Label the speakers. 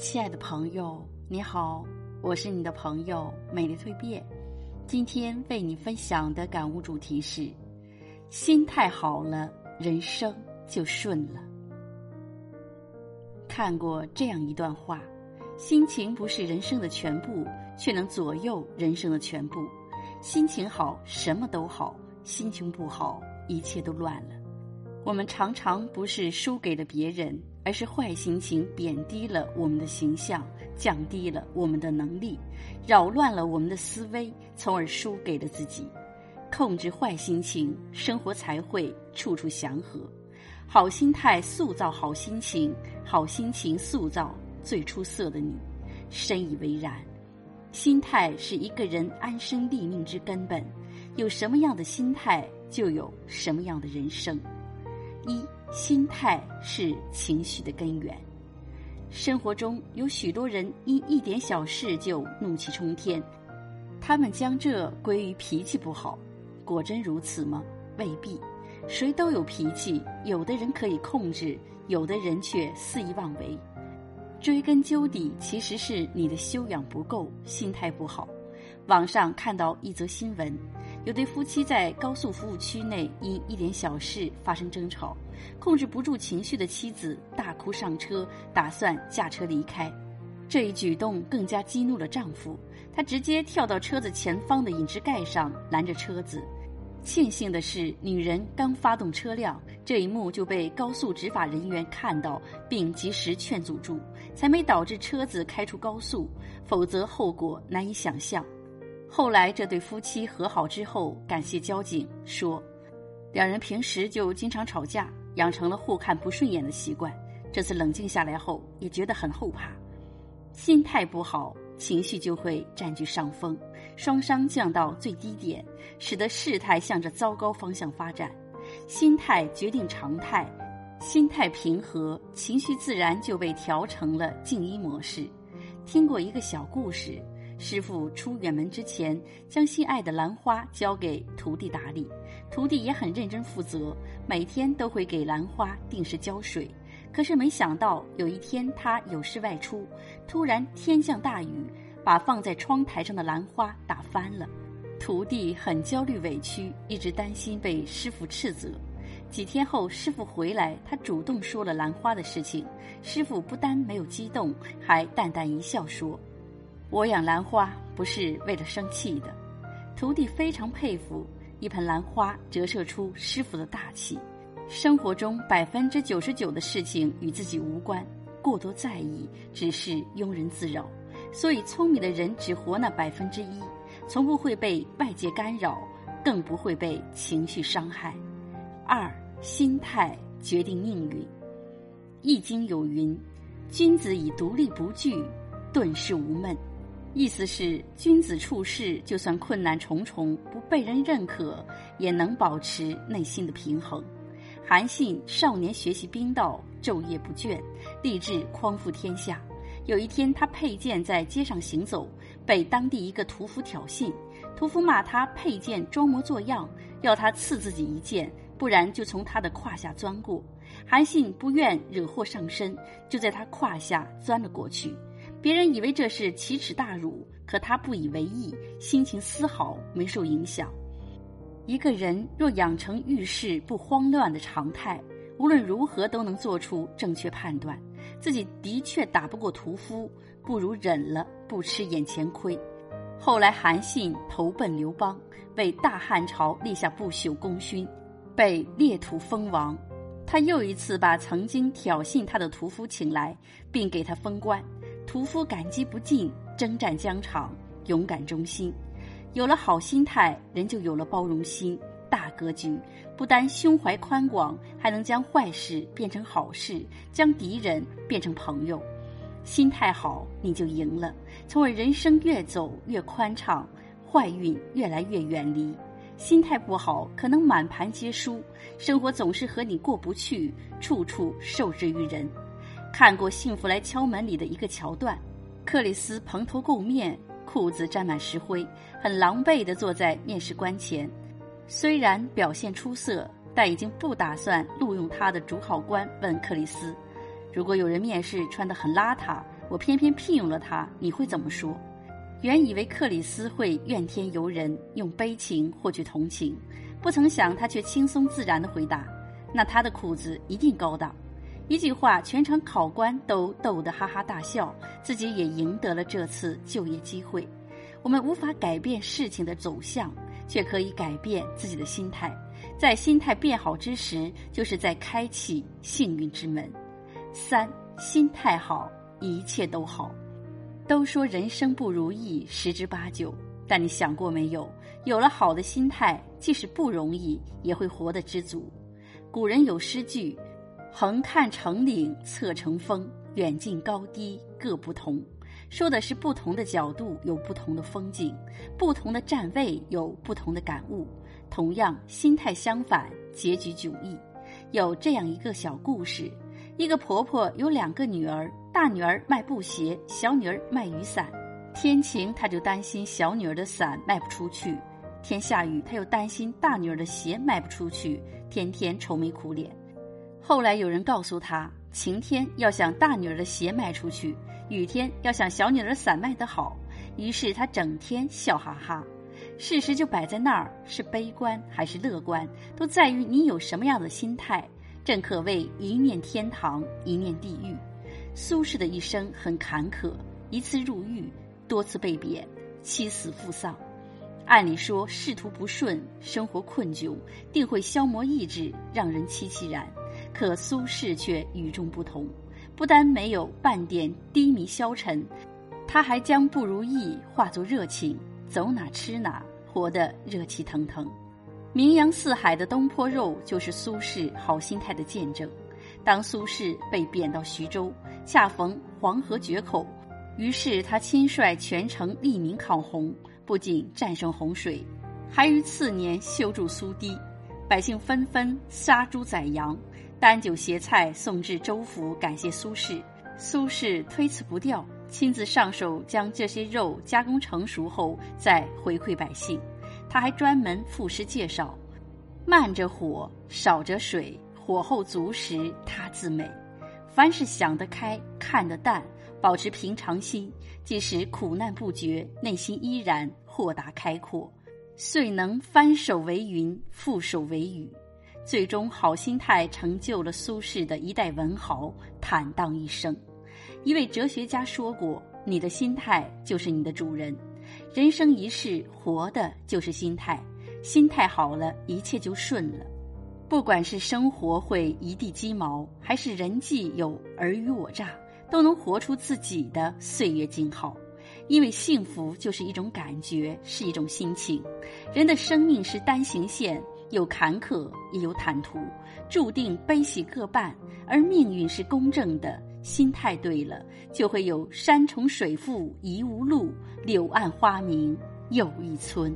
Speaker 1: 亲爱的朋友，你好，我是你的朋友美丽蜕变。今天为你分享的感悟主题是：心态好了，人生就顺了。看过这样一段话：心情不是人生的全部，却能左右人生的全部。心情好，什么都好；心情不好，一切都乱了。我们常常不是输给了别人，而是坏心情贬低了我们的形象，降低了我们的能力，扰乱了我们的思维，从而输给了自己。控制坏心情，生活才会处处祥和。好心态塑造好心情，好心情塑造最出色的你。深以为然。心态是一个人安身立命之根本，有什么样的心态，就有什么样的人生。一心态是情绪的根源。生活中有许多人因一点小事就怒气冲天，他们将这归于脾气不好。果真如此吗？未必。谁都有脾气，有的人可以控制，有的人却肆意妄为。追根究底，其实是你的修养不够，心态不好。网上看到一则新闻。有对夫妻在高速服务区内因一点小事发生争吵，控制不住情绪的妻子大哭上车，打算驾车离开。这一举动更加激怒了丈夫，他直接跳到车子前方的引擎盖上拦着车子。庆幸的是，女人刚发动车辆，这一幕就被高速执法人员看到，并及时劝阻住，才没导致车子开出高速，否则后果难以想象。后来，这对夫妻和好之后，感谢交警，说，两人平时就经常吵架，养成了互看不顺眼的习惯。这次冷静下来后，也觉得很后怕。心态不好，情绪就会占据上风，双商降到最低点，使得事态向着糟糕方向发展。心态决定常态，心态平和，情绪自然就被调成了静音模式。听过一个小故事。师傅出远门之前，将心爱的兰花交给徒弟打理，徒弟也很认真负责，每天都会给兰花定时浇水。可是没想到有一天他有事外出，突然天降大雨，把放在窗台上的兰花打翻了。徒弟很焦虑委屈，一直担心被师傅斥责。几天后，师傅回来，他主动说了兰花的事情。师傅不但没有激动，还淡淡一笑说。我养兰花不是为了生气的，徒弟非常佩服一盆兰花折射出师傅的大气。生活中百分之九十九的事情与自己无关，过多在意只是庸人自扰。所以聪明的人只活那百分之一，从不会被外界干扰，更不会被情绪伤害。二心态决定命运，《易经》有云：“君子以独立不惧，顿世无闷。”意思是，君子处事，就算困难重重，不被人认可，也能保持内心的平衡。韩信少年学习兵道，昼夜不倦，立志匡扶天下。有一天，他佩剑在街上行走，被当地一个屠夫挑衅。屠夫骂他佩剑装模作样，要他刺自己一剑，不然就从他的胯下钻过。韩信不愿惹祸上身，就在他胯下钻了过去。别人以为这是奇耻大辱，可他不以为意，心情丝毫没受影响。一个人若养成遇事不慌乱的常态，无论如何都能做出正确判断。自己的确打不过屠夫，不如忍了，不吃眼前亏。后来韩信投奔刘邦，为大汉朝立下不朽功勋，被列土封王。他又一次把曾经挑衅他的屠夫请来，并给他封官。屠夫感激不尽，征战疆场，勇敢忠心。有了好心态，人就有了包容心、大格局。不单胸怀宽广，还能将坏事变成好事，将敌人变成朋友。心态好，你就赢了，从而人生越走越宽敞，坏运越来越远离。心态不好，可能满盘皆输，生活总是和你过不去，处处受制于人。看过《幸福来敲门》里的一个桥段，克里斯蓬头垢面，裤子沾满石灰，很狼狈地坐在面试官前。虽然表现出色，但已经不打算录用他的主考官问克里斯：“如果有人面试穿得很邋遢，我偏偏聘用了他，你会怎么说？原以为克里斯会怨天尤人，用悲情获取同情，不曾想他却轻松自然的回答：“那他的裤子一定高档。”一句话，全场考官都逗得哈哈大笑，自己也赢得了这次就业机会。我们无法改变事情的走向，却可以改变自己的心态。在心态变好之时，就是在开启幸运之门。三，心态好，一切都好。都说人生不如意十之八九，但你想过没有？有了好的心态，即使不容易，也会活得知足。古人有诗句：“横看成岭侧成峰，远近高低各不同。”说的是不同的角度有不同的风景，不同的站位有不同的感悟。同样，心态相反，结局迥异。有这样一个小故事：一个婆婆有两个女儿。大女儿卖布鞋，小女儿卖雨伞。天晴，她就担心小女儿的伞卖不出去；天下雨，她又担心大女儿的鞋卖不出去，天天愁眉苦脸。后来有人告诉她，晴天要想大女儿的鞋卖出去，雨天要想小女儿的伞卖得好。于是她整天笑哈哈。事实就摆在那儿，是悲观还是乐观，都在于你有什么样的心态。正可谓一念天堂，一念地狱。苏轼的一生很坎坷，一次入狱，多次被贬，妻死父丧。按理说，仕途不顺，生活困窘，定会消磨意志，让人凄凄然。可苏轼却与众不同，不但没有半点低迷消沉，他还将不如意化作热情，走哪吃哪，活得热气腾腾。名扬四海的东坡肉，就是苏轼好心态的见证。当苏轼被贬到徐州，恰逢黄河决口，于是他亲率全城利民抗洪，不仅战胜洪水，还于次年修筑苏堤，百姓纷纷杀猪宰羊，担酒携菜送至州府感谢苏轼。苏轼推辞不掉，亲自上手将这些肉加工成熟后再回馈百姓。他还专门赋诗介绍：“慢着火，少着水。”火候足时，他自美。凡是想得开、看得淡，保持平常心，即使苦难不绝，内心依然豁达开阔，遂能翻手为云，覆手为雨。最终，好心态成就了苏轼的一代文豪坦荡一生。一位哲学家说过：“你的心态就是你的主人。人生一世，活的就是心态。心态好了，一切就顺了。”不管是生活会一地鸡毛，还是人际有尔虞我诈，都能活出自己的岁月静好。因为幸福就是一种感觉，是一种心情。人的生命是单行线，有坎坷也有坦途，注定悲喜各半。而命运是公正的，心态对了，就会有山重水复疑无路，柳暗花明又一村。